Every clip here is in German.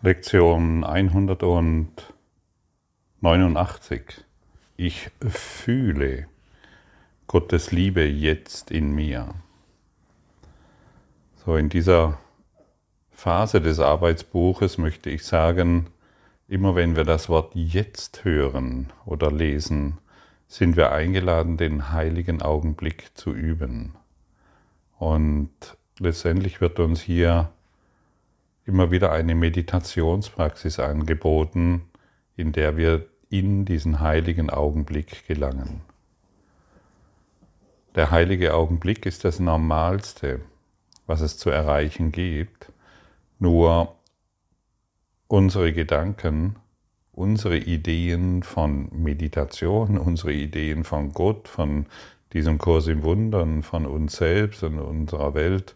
Lektion 189. Ich fühle Gottes Liebe jetzt in mir. So in dieser Phase des Arbeitsbuches möchte ich sagen, immer wenn wir das Wort jetzt hören oder lesen, sind wir eingeladen, den heiligen Augenblick zu üben. Und letztendlich wird uns hier immer wieder eine Meditationspraxis angeboten, in der wir in diesen heiligen Augenblick gelangen. Der heilige Augenblick ist das Normalste, was es zu erreichen gibt, nur unsere Gedanken, unsere Ideen von Meditation, unsere Ideen von Gott, von diesem Kurs im Wundern, von uns selbst und unserer Welt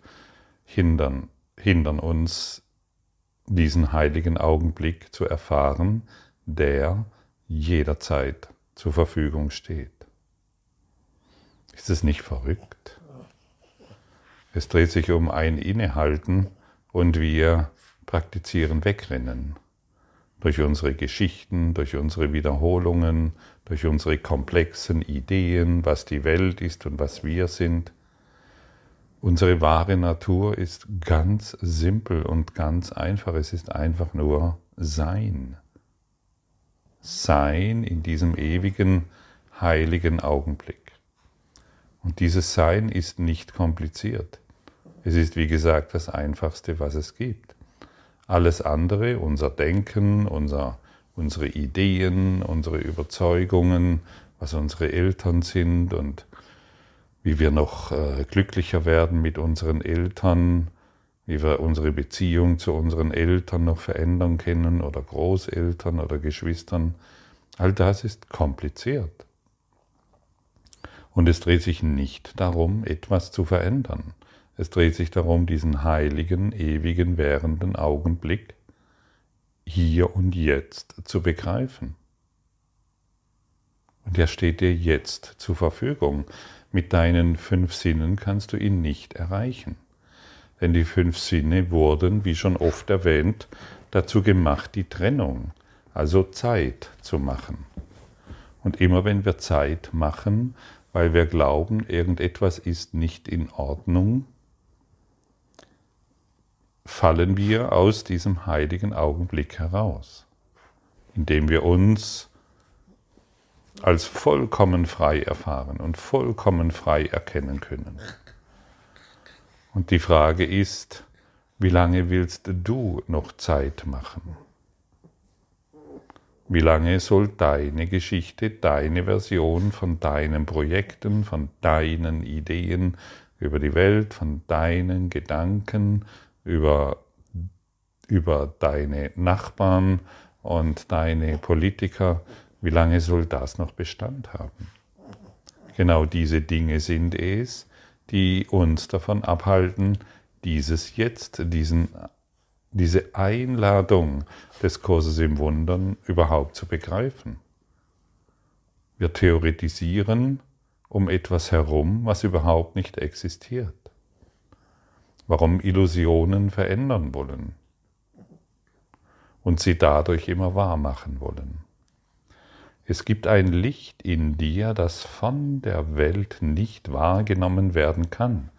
hindern, hindern uns diesen heiligen Augenblick zu erfahren, der jederzeit zur Verfügung steht. Ist es nicht verrückt? Es dreht sich um ein Innehalten und wir praktizieren Wegrennen. Durch unsere Geschichten, durch unsere Wiederholungen, durch unsere komplexen Ideen, was die Welt ist und was wir sind. Unsere wahre Natur ist ganz simpel und ganz einfach. Es ist einfach nur Sein. Sein in diesem ewigen, heiligen Augenblick. Und dieses Sein ist nicht kompliziert. Es ist, wie gesagt, das Einfachste, was es gibt. Alles andere, unser Denken, unser, unsere Ideen, unsere Überzeugungen, was unsere Eltern sind und wie wir noch äh, glücklicher werden mit unseren Eltern, wie wir unsere Beziehung zu unseren Eltern noch verändern können oder Großeltern oder Geschwistern. All das ist kompliziert. Und es dreht sich nicht darum, etwas zu verändern. Es dreht sich darum, diesen heiligen, ewigen, währenden Augenblick hier und jetzt zu begreifen. Und er steht dir jetzt zur Verfügung. Mit deinen fünf Sinnen kannst du ihn nicht erreichen. Denn die fünf Sinne wurden, wie schon oft erwähnt, dazu gemacht, die Trennung, also Zeit zu machen. Und immer wenn wir Zeit machen, weil wir glauben, irgendetwas ist nicht in Ordnung, fallen wir aus diesem heiligen Augenblick heraus, indem wir uns als vollkommen frei erfahren und vollkommen frei erkennen können. Und die Frage ist, wie lange willst du noch Zeit machen? Wie lange soll deine Geschichte, deine Version von deinen Projekten, von deinen Ideen über die Welt, von deinen Gedanken, über, über deine Nachbarn und deine Politiker, wie lange soll das noch Bestand haben? Genau diese Dinge sind es, die uns davon abhalten, dieses Jetzt, diesen, diese Einladung des Kurses im Wundern überhaupt zu begreifen. Wir theoretisieren um etwas herum, was überhaupt nicht existiert. Warum Illusionen verändern wollen und sie dadurch immer wahr machen wollen. Es gibt ein Licht in dir, das von der Welt nicht wahrgenommen werden kann.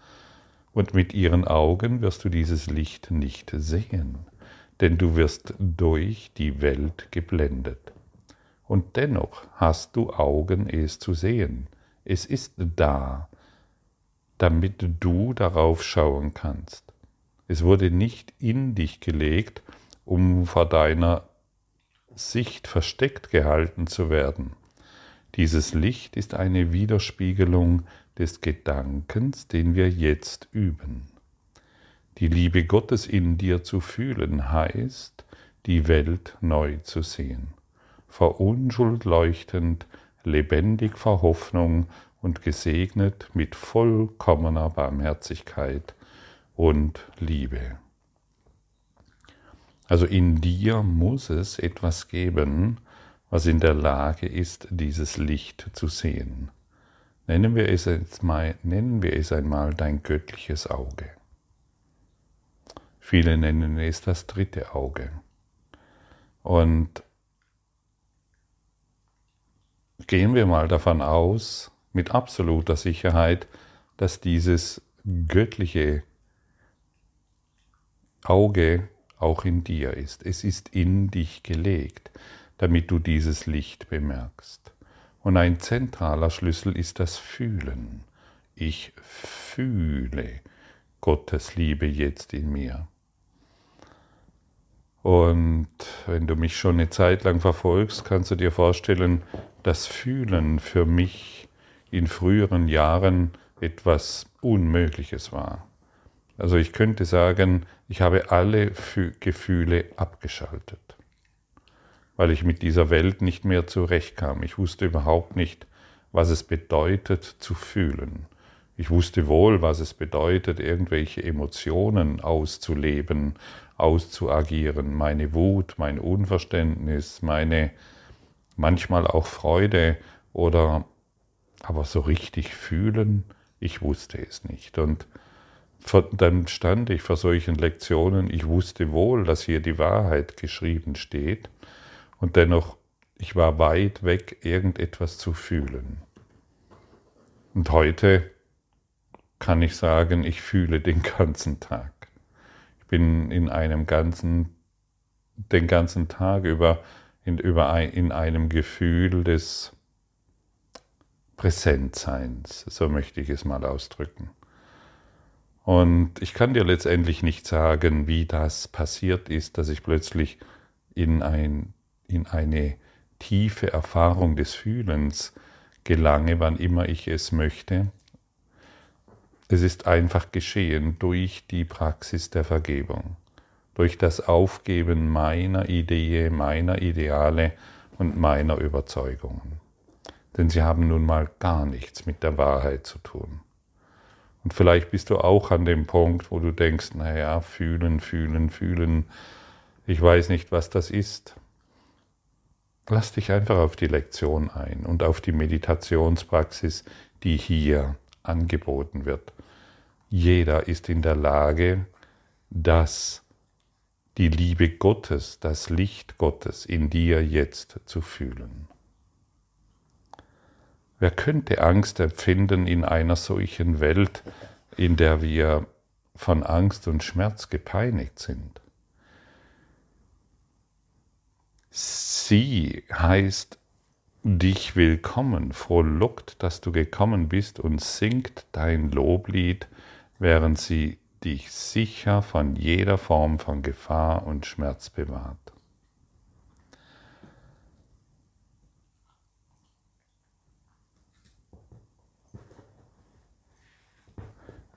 Und mit ihren Augen wirst du dieses Licht nicht sehen, denn du wirst durch die Welt geblendet. Und dennoch hast du Augen, es zu sehen. Es ist da, damit du darauf schauen kannst. Es wurde nicht in dich gelegt, um vor deiner Sicht versteckt gehalten zu werden. Dieses Licht ist eine Widerspiegelung des Gedankens, den wir jetzt üben. Die Liebe Gottes in dir zu fühlen heißt, die Welt neu zu sehen, vor Unschuld leuchtend, lebendig vor Hoffnung und gesegnet mit vollkommener Barmherzigkeit und Liebe. Also in dir muss es etwas geben, was in der Lage ist, dieses Licht zu sehen. Nennen wir es, jetzt mal, nennen wir es einmal dein göttliches Auge. Viele nennen es das dritte Auge. Und gehen wir mal davon aus, mit absoluter Sicherheit, dass dieses göttliche Auge auch in dir ist. Es ist in dich gelegt, damit du dieses Licht bemerkst. Und ein zentraler Schlüssel ist das Fühlen. Ich fühle Gottes Liebe jetzt in mir. Und wenn du mich schon eine Zeit lang verfolgst, kannst du dir vorstellen, dass Fühlen für mich in früheren Jahren etwas Unmögliches war. Also ich könnte sagen, ich habe alle Gefühle abgeschaltet, weil ich mit dieser Welt nicht mehr zurechtkam. Ich wusste überhaupt nicht, was es bedeutet zu fühlen. Ich wusste wohl, was es bedeutet, irgendwelche Emotionen auszuleben, auszuagieren, meine Wut, mein Unverständnis, meine manchmal auch Freude oder aber so richtig fühlen, ich wusste es nicht. Und dann stand ich vor solchen Lektionen, ich wusste wohl, dass hier die Wahrheit geschrieben steht und dennoch, ich war weit weg, irgendetwas zu fühlen. Und heute kann ich sagen, ich fühle den ganzen Tag. Ich bin in einem ganzen, den ganzen Tag über in, über in einem Gefühl des Präsentseins, so möchte ich es mal ausdrücken. Und ich kann dir letztendlich nicht sagen, wie das passiert ist, dass ich plötzlich in, ein, in eine tiefe Erfahrung des Fühlens gelange, wann immer ich es möchte. Es ist einfach geschehen durch die Praxis der Vergebung durch das Aufgeben meiner Idee, meiner Ideale und meiner Überzeugungen. Denn sie haben nun mal gar nichts mit der Wahrheit zu tun. Und vielleicht bist du auch an dem Punkt, wo du denkst, naja, fühlen, fühlen, fühlen, ich weiß nicht, was das ist. Lass dich einfach auf die Lektion ein und auf die Meditationspraxis, die hier angeboten wird. Jeder ist in der Lage, das die Liebe Gottes, das Licht Gottes in dir jetzt zu fühlen. Wer könnte Angst empfinden in einer solchen Welt, in der wir von Angst und Schmerz gepeinigt sind? Sie heißt dich willkommen, frohlockt, dass du gekommen bist und singt dein Loblied, während sie dich sicher von jeder Form von Gefahr und Schmerz bewahrt.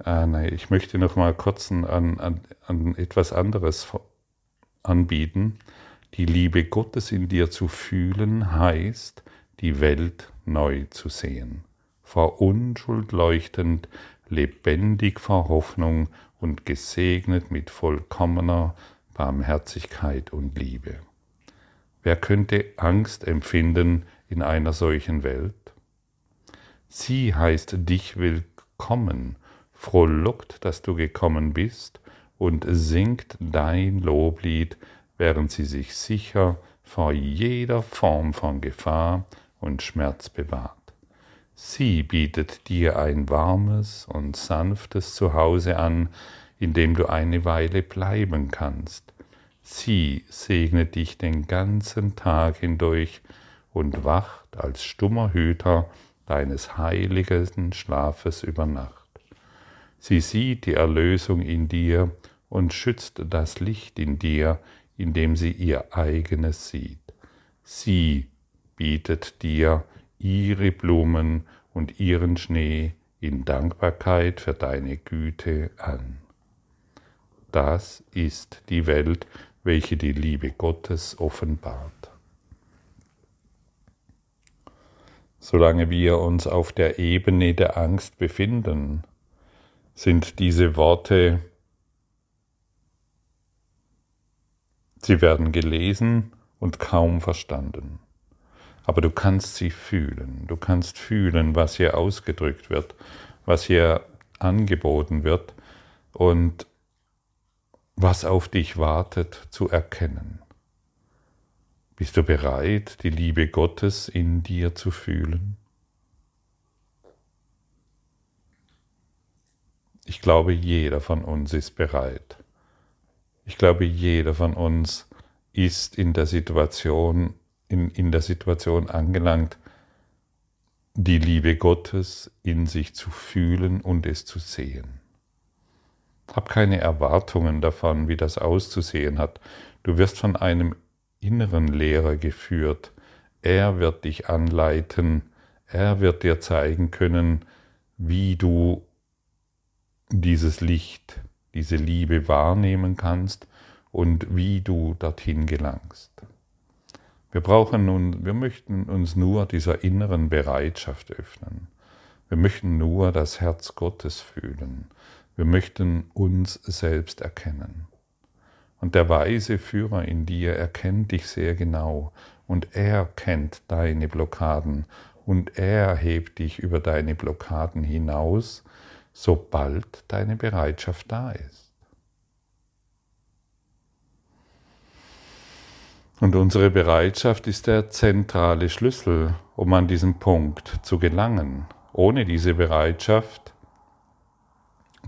Ah, nein, ich möchte noch mal kurz an, an, an etwas anderes anbieten. Die Liebe Gottes in dir zu fühlen heißt, die Welt neu zu sehen, vor Unschuld leuchtend, lebendig vor Hoffnung und gesegnet mit vollkommener Barmherzigkeit und Liebe. Wer könnte Angst empfinden in einer solchen Welt? Sie heißt dich willkommen, frohlockt, dass du gekommen bist und singt dein Loblied, während sie sich sicher vor jeder Form von Gefahr und Schmerz bewahrt. Sie bietet dir ein warmes und sanftes Zuhause an, in dem du eine Weile bleiben kannst. Sie segnet dich den ganzen Tag hindurch und wacht als stummer Hüter deines heiligen Schlafes über Nacht. Sie sieht die Erlösung in dir und schützt das Licht in dir, indem sie ihr eigenes sieht. Sie bietet dir ihre Blumen und ihren Schnee in Dankbarkeit für deine Güte an. Das ist die Welt, welche die Liebe Gottes offenbart. Solange wir uns auf der Ebene der Angst befinden, sind diese Worte, sie werden gelesen und kaum verstanden aber du kannst sie fühlen. Du kannst fühlen, was hier ausgedrückt wird, was hier angeboten wird und was auf dich wartet zu erkennen. Bist du bereit, die Liebe Gottes in dir zu fühlen? Ich glaube, jeder von uns ist bereit. Ich glaube, jeder von uns ist in der Situation, in, in der Situation angelangt, die Liebe Gottes in sich zu fühlen und es zu sehen. Hab keine Erwartungen davon, wie das auszusehen hat. Du wirst von einem inneren Lehrer geführt. Er wird dich anleiten. Er wird dir zeigen können, wie du dieses Licht, diese Liebe wahrnehmen kannst und wie du dorthin gelangst. Wir brauchen nun, wir möchten uns nur dieser inneren Bereitschaft öffnen. Wir möchten nur das Herz Gottes fühlen. Wir möchten uns selbst erkennen. Und der weise Führer in dir erkennt dich sehr genau und er kennt deine Blockaden und er hebt dich über deine Blockaden hinaus sobald deine Bereitschaft da ist. Und unsere Bereitschaft ist der zentrale Schlüssel, um an diesen Punkt zu gelangen. Ohne diese Bereitschaft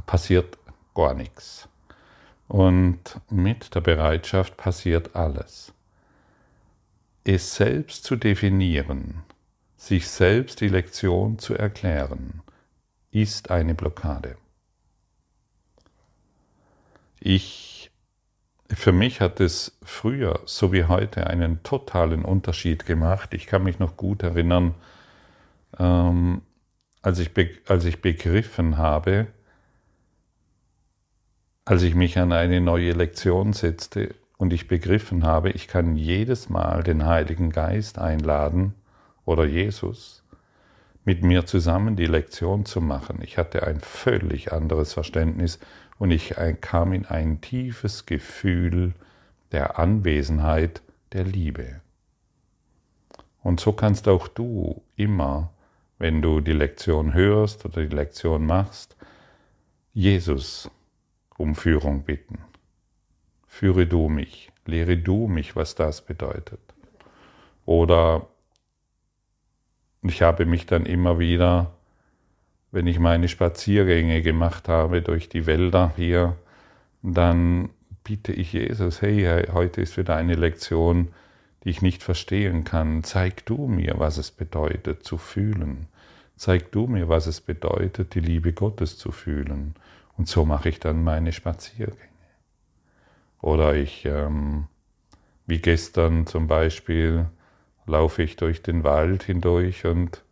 passiert gar nichts. Und mit der Bereitschaft passiert alles. Es selbst zu definieren, sich selbst die Lektion zu erklären, ist eine Blockade. Ich, für mich hat es früher so wie heute einen totalen Unterschied gemacht. Ich kann mich noch gut erinnern, ähm, als, ich als ich begriffen habe, als ich mich an eine neue Lektion setzte und ich begriffen habe, ich kann jedes Mal den Heiligen Geist einladen oder Jesus mit mir zusammen die Lektion zu machen. Ich hatte ein völlig anderes Verständnis und ich kam in ein tiefes Gefühl der Anwesenheit der Liebe. Und so kannst auch du immer, wenn du die Lektion hörst oder die Lektion machst, Jesus um Führung bitten. Führe du mich, lehre du mich, was das bedeutet. Oder ich habe mich dann immer wieder, wenn ich meine Spaziergänge gemacht habe durch die Wälder hier, dann bitte ich Jesus, hey, heute ist wieder eine Lektion, die ich nicht verstehen kann. Zeig du mir, was es bedeutet zu fühlen. Zeig du mir, was es bedeutet, die Liebe Gottes zu fühlen. Und so mache ich dann meine Spaziergänge. Oder ich, ähm, wie gestern zum Beispiel, laufe ich durch den Wald hindurch und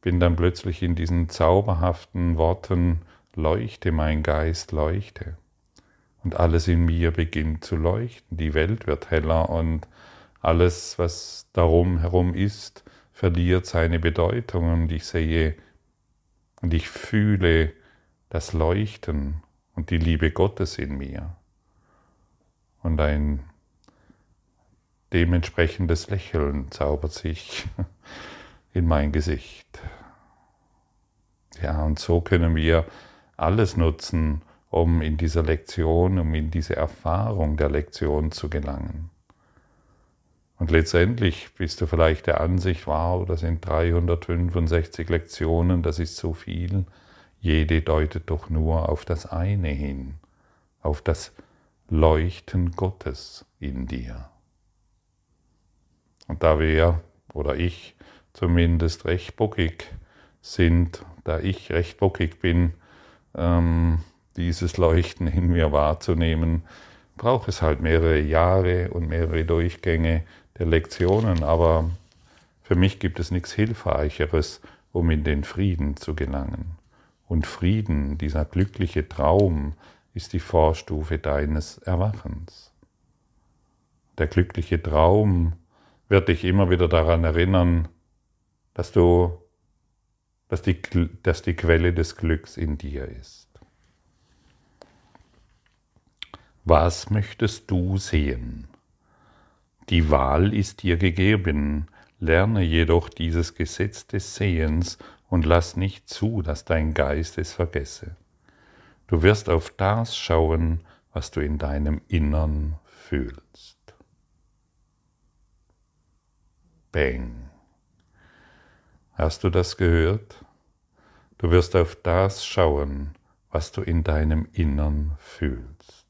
bin dann plötzlich in diesen zauberhaften Worten, leuchte mein Geist, leuchte. Und alles in mir beginnt zu leuchten, die Welt wird heller und alles, was darum herum ist, verliert seine Bedeutung und ich sehe und ich fühle das Leuchten und die Liebe Gottes in mir. Und ein dementsprechendes Lächeln zaubert sich in mein Gesicht. Ja, und so können wir alles nutzen, um in dieser Lektion, um in diese Erfahrung der Lektion zu gelangen. Und letztendlich bist du vielleicht der Ansicht, wow, das sind 365 Lektionen, das ist so viel. Jede deutet doch nur auf das eine hin, auf das Leuchten Gottes in dir. Und da wir oder ich zumindest recht bockig sind, da ich recht bockig bin, ähm, dieses Leuchten in mir wahrzunehmen, braucht es halt mehrere Jahre und mehrere Durchgänge der Lektionen, aber für mich gibt es nichts Hilfreicheres, um in den Frieden zu gelangen. Und Frieden, dieser glückliche Traum, ist die Vorstufe deines Erwachens. Der glückliche Traum wird dich immer wieder daran erinnern, dass du, dass die, dass die Quelle des Glücks in dir ist. Was möchtest du sehen? Die Wahl ist dir gegeben, lerne jedoch dieses Gesetz des Sehens und lass nicht zu, dass dein Geist es vergesse. Du wirst auf das schauen, was du in deinem Innern fühlst. Bang. Hast du das gehört? Du wirst auf das schauen, was du in deinem Innern fühlst.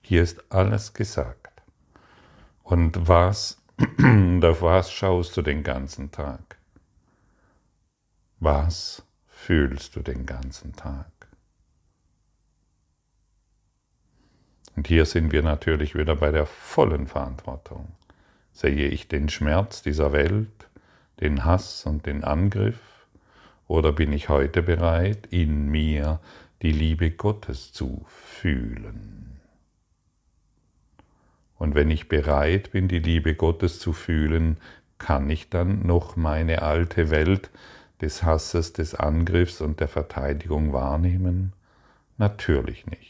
Hier ist alles gesagt. Und was, auf was schaust du den ganzen Tag? Was fühlst du den ganzen Tag? Und hier sind wir natürlich wieder bei der vollen Verantwortung. Sehe ich den Schmerz dieser Welt, den Hass und den Angriff, oder bin ich heute bereit, in mir die Liebe Gottes zu fühlen? Und wenn ich bereit bin, die Liebe Gottes zu fühlen, kann ich dann noch meine alte Welt des Hasses, des Angriffs und der Verteidigung wahrnehmen? Natürlich nicht.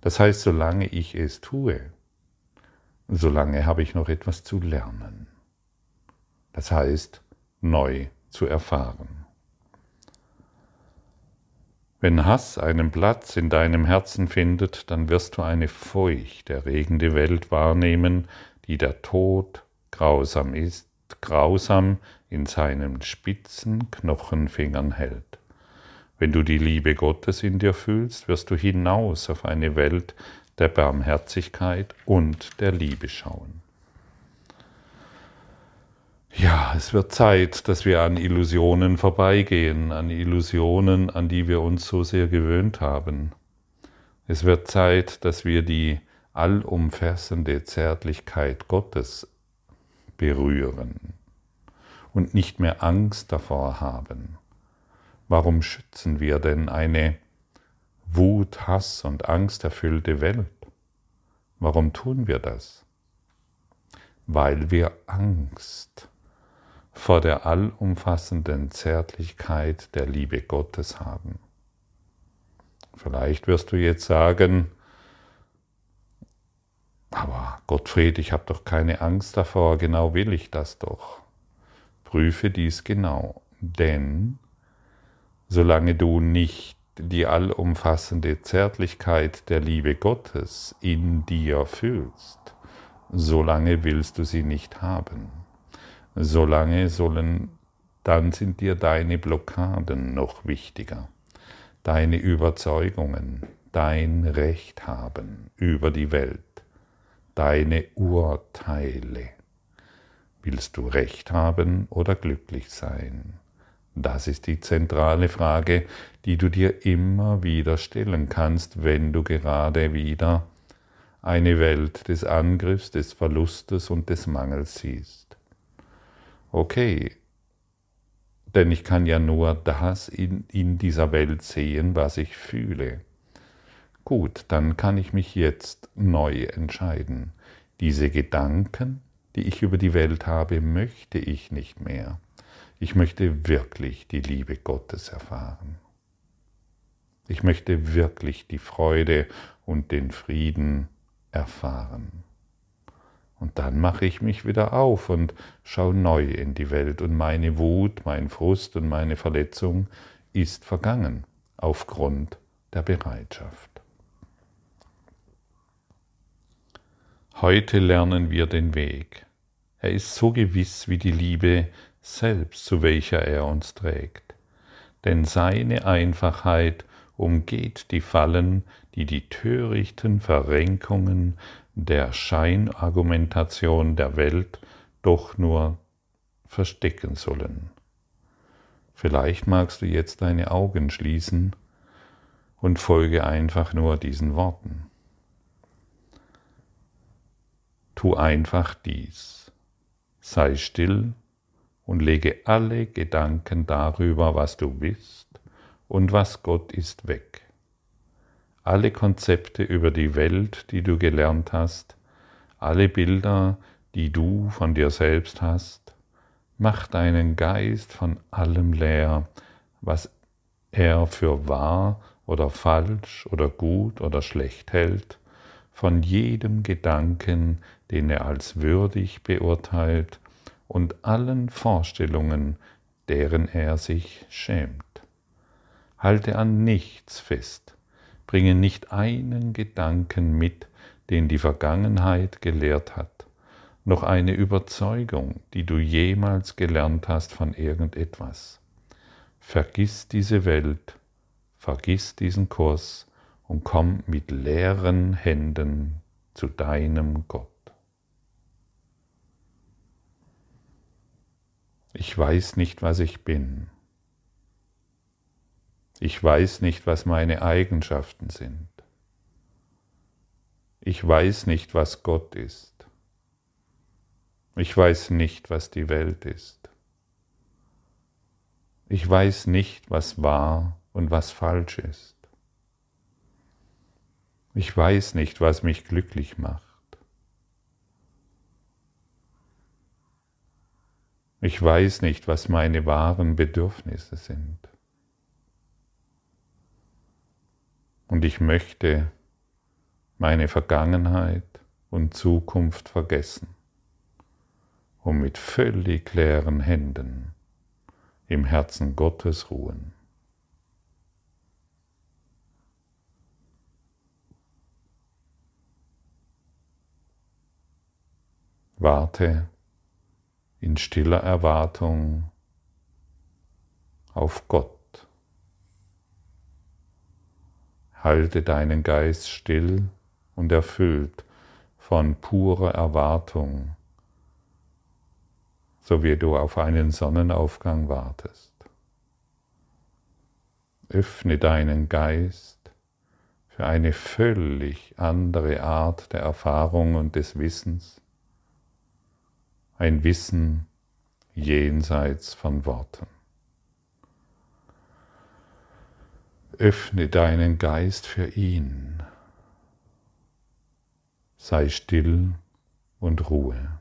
Das heißt, solange ich es tue, solange habe ich noch etwas zu lernen. Das heißt, neu zu erfahren. Wenn Hass einen Platz in deinem Herzen findet, dann wirst du eine feucht erregende Welt wahrnehmen, die der Tod grausam ist, grausam in seinen spitzen Knochenfingern hält. Wenn du die Liebe Gottes in dir fühlst, wirst du hinaus auf eine Welt der Barmherzigkeit und der Liebe schauen. Ja, es wird Zeit, dass wir an Illusionen vorbeigehen, an Illusionen, an die wir uns so sehr gewöhnt haben. Es wird Zeit, dass wir die allumfassende Zärtlichkeit Gottes berühren und nicht mehr Angst davor haben. Warum schützen wir denn eine Wut, Hass und Angst erfüllte Welt? Warum tun wir das? Weil wir Angst vor der allumfassenden Zärtlichkeit der Liebe Gottes haben. Vielleicht wirst du jetzt sagen, aber Gottfried, ich habe doch keine Angst davor, genau will ich das doch. Prüfe dies genau, denn solange du nicht die allumfassende Zärtlichkeit der Liebe Gottes in dir fühlst, solange willst du sie nicht haben. Solange sollen, dann sind dir deine Blockaden noch wichtiger, deine Überzeugungen, dein Recht haben über die Welt, deine Urteile. Willst du Recht haben oder glücklich sein? Das ist die zentrale Frage, die du dir immer wieder stellen kannst, wenn du gerade wieder eine Welt des Angriffs, des Verlustes und des Mangels siehst. Okay, denn ich kann ja nur das in, in dieser Welt sehen, was ich fühle. Gut, dann kann ich mich jetzt neu entscheiden. Diese Gedanken, die ich über die Welt habe, möchte ich nicht mehr. Ich möchte wirklich die Liebe Gottes erfahren. Ich möchte wirklich die Freude und den Frieden erfahren. Und dann mache ich mich wieder auf und schaue neu in die Welt und meine Wut, mein Frust und meine Verletzung ist vergangen aufgrund der Bereitschaft. Heute lernen wir den Weg. Er ist so gewiss wie die Liebe, selbst, zu welcher er uns trägt. Denn seine Einfachheit umgeht die Fallen, die die törichten Verrenkungen der Scheinargumentation der Welt doch nur verstecken sollen. Vielleicht magst du jetzt deine Augen schließen und folge einfach nur diesen Worten. Tu einfach dies. Sei still und lege alle Gedanken darüber, was du bist und was Gott ist, weg. Alle Konzepte über die Welt, die du gelernt hast, alle Bilder, die du von dir selbst hast, mach deinen Geist von allem leer, was er für wahr oder falsch oder gut oder schlecht hält, von jedem Gedanken, den er als würdig beurteilt und allen Vorstellungen, deren er sich schämt. Halte an nichts fest, bringe nicht einen Gedanken mit, den die Vergangenheit gelehrt hat, noch eine Überzeugung, die du jemals gelernt hast von irgendetwas. Vergiss diese Welt, vergiss diesen Kurs und komm mit leeren Händen zu deinem Gott. Ich weiß nicht, was ich bin. Ich weiß nicht, was meine Eigenschaften sind. Ich weiß nicht, was Gott ist. Ich weiß nicht, was die Welt ist. Ich weiß nicht, was wahr und was falsch ist. Ich weiß nicht, was mich glücklich macht. Ich weiß nicht, was meine wahren Bedürfnisse sind. Und ich möchte meine Vergangenheit und Zukunft vergessen, um mit völlig leeren Händen im Herzen Gottes ruhen. Warte in stiller Erwartung auf Gott. Halte deinen Geist still und erfüllt von purer Erwartung, so wie du auf einen Sonnenaufgang wartest. Öffne deinen Geist für eine völlig andere Art der Erfahrung und des Wissens, ein Wissen jenseits von Worten. Öffne deinen Geist für ihn. Sei still und Ruhe.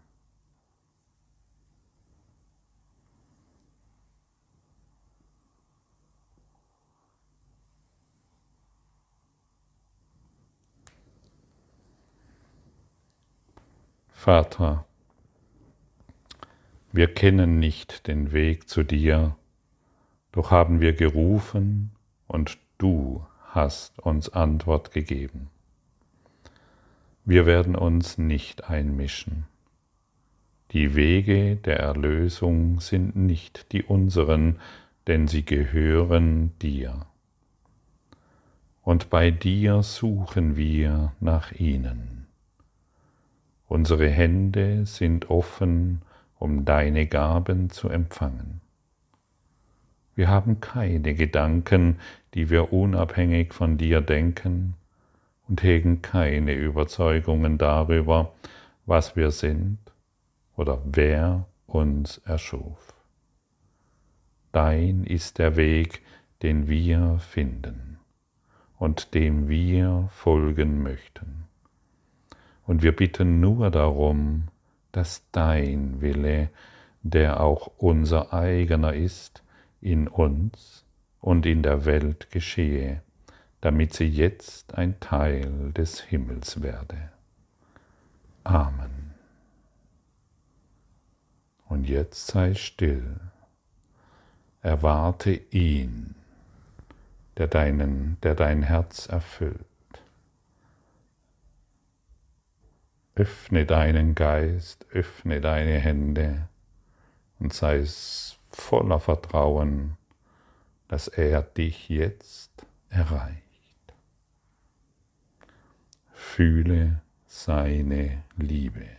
Vater, wir kennen nicht den Weg zu dir, doch haben wir gerufen und du hast uns Antwort gegeben. Wir werden uns nicht einmischen. Die Wege der Erlösung sind nicht die unseren, denn sie gehören dir. Und bei dir suchen wir nach ihnen. Unsere Hände sind offen um deine Gaben zu empfangen. Wir haben keine Gedanken, die wir unabhängig von dir denken und hegen keine Überzeugungen darüber, was wir sind oder wer uns erschuf. Dein ist der Weg, den wir finden und dem wir folgen möchten. Und wir bitten nur darum, dass dein Wille, der auch unser eigener ist, in uns und in der Welt geschehe, damit sie jetzt ein Teil des Himmels werde. Amen. Und jetzt sei still, erwarte ihn, der, deinen, der dein Herz erfüllt. Öffne deinen Geist, öffne deine Hände und sei voller Vertrauen, dass er dich jetzt erreicht. Fühle seine Liebe.